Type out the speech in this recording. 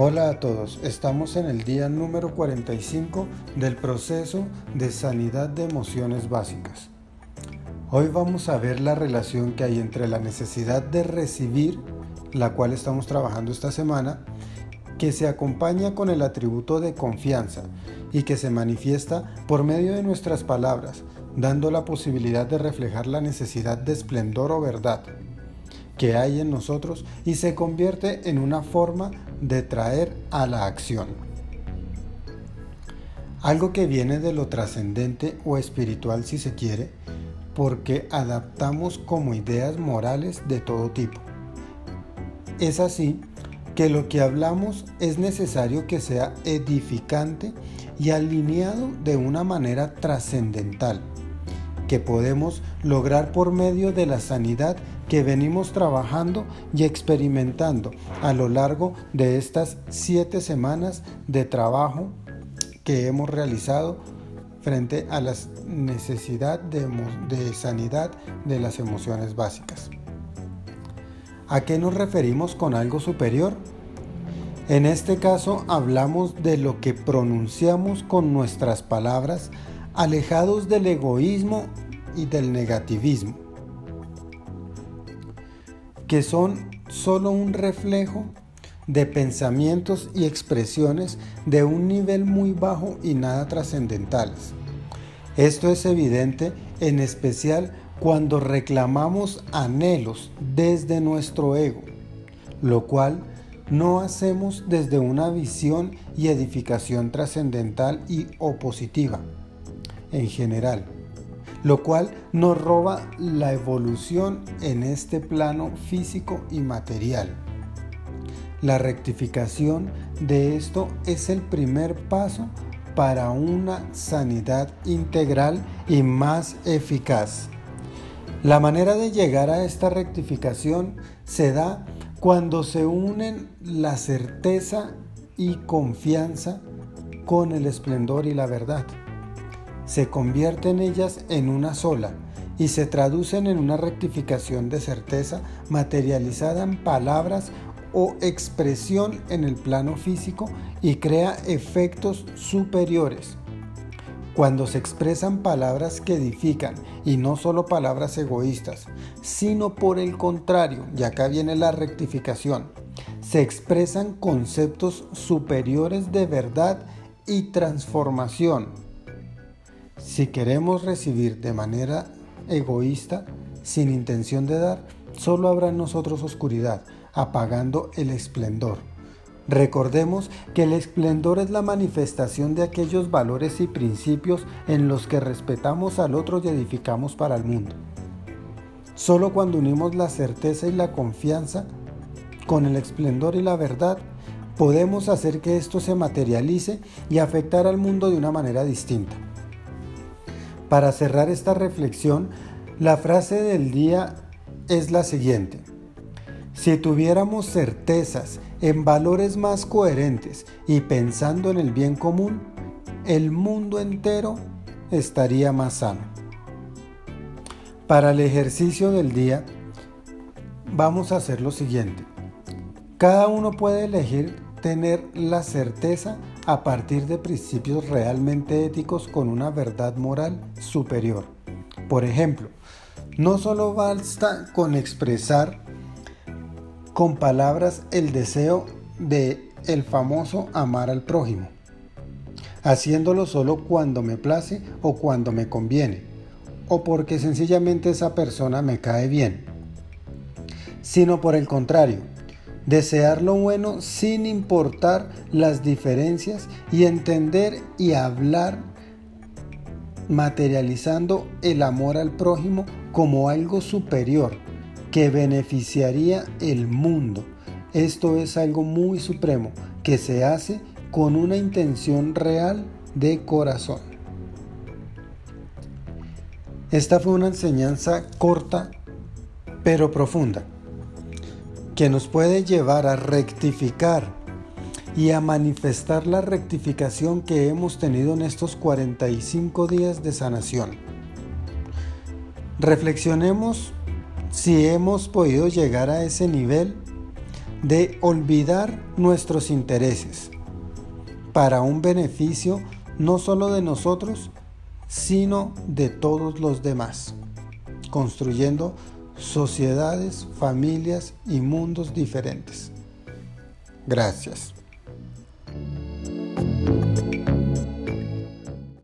Hola a todos, estamos en el día número 45 del proceso de sanidad de emociones básicas. Hoy vamos a ver la relación que hay entre la necesidad de recibir, la cual estamos trabajando esta semana, que se acompaña con el atributo de confianza y que se manifiesta por medio de nuestras palabras, dando la posibilidad de reflejar la necesidad de esplendor o verdad que hay en nosotros y se convierte en una forma de traer a la acción. Algo que viene de lo trascendente o espiritual si se quiere, porque adaptamos como ideas morales de todo tipo. Es así que lo que hablamos es necesario que sea edificante y alineado de una manera trascendental, que podemos lograr por medio de la sanidad que venimos trabajando y experimentando a lo largo de estas siete semanas de trabajo que hemos realizado frente a la necesidad de, de, sanidad de las emociones básicas. ¿A qué nos referimos con algo superior? En este caso hablamos de lo que pronunciamos con nuestras palabras alejados del egoísmo y del negativismo que son solo un reflejo de pensamientos y expresiones de un nivel muy bajo y nada trascendentales. Esto es evidente en especial cuando reclamamos anhelos desde nuestro ego, lo cual no hacemos desde una visión y edificación trascendental y opositiva en general lo cual nos roba la evolución en este plano físico y material. La rectificación de esto es el primer paso para una sanidad integral y más eficaz. La manera de llegar a esta rectificación se da cuando se unen la certeza y confianza con el esplendor y la verdad se convierten ellas en una sola y se traducen en una rectificación de certeza materializada en palabras o expresión en el plano físico y crea efectos superiores. Cuando se expresan palabras que edifican y no solo palabras egoístas, sino por el contrario, y acá viene la rectificación, se expresan conceptos superiores de verdad y transformación si queremos recibir de manera egoísta, sin intención de dar, solo habrá en nosotros oscuridad, apagando el esplendor. Recordemos que el esplendor es la manifestación de aquellos valores y principios en los que respetamos al otro y edificamos para el mundo. Solo cuando unimos la certeza y la confianza con el esplendor y la verdad, podemos hacer que esto se materialice y afectar al mundo de una manera distinta. Para cerrar esta reflexión, la frase del día es la siguiente. Si tuviéramos certezas en valores más coherentes y pensando en el bien común, el mundo entero estaría más sano. Para el ejercicio del día, vamos a hacer lo siguiente. Cada uno puede elegir tener la certeza a partir de principios realmente éticos con una verdad moral superior. Por ejemplo, no solo basta con expresar con palabras el deseo de el famoso amar al prójimo, haciéndolo solo cuando me place o cuando me conviene, o porque sencillamente esa persona me cae bien, sino por el contrario, desear lo bueno sin importar las diferencias y entender y hablar materializando el amor al prójimo como algo superior que beneficiaría el mundo. Esto es algo muy supremo que se hace con una intención real de corazón. Esta fue una enseñanza corta pero profunda que nos puede llevar a rectificar y a manifestar la rectificación que hemos tenido en estos 45 días de sanación. Reflexionemos si hemos podido llegar a ese nivel de olvidar nuestros intereses para un beneficio no solo de nosotros, sino de todos los demás, construyendo sociedades, familias y mundos diferentes. Gracias.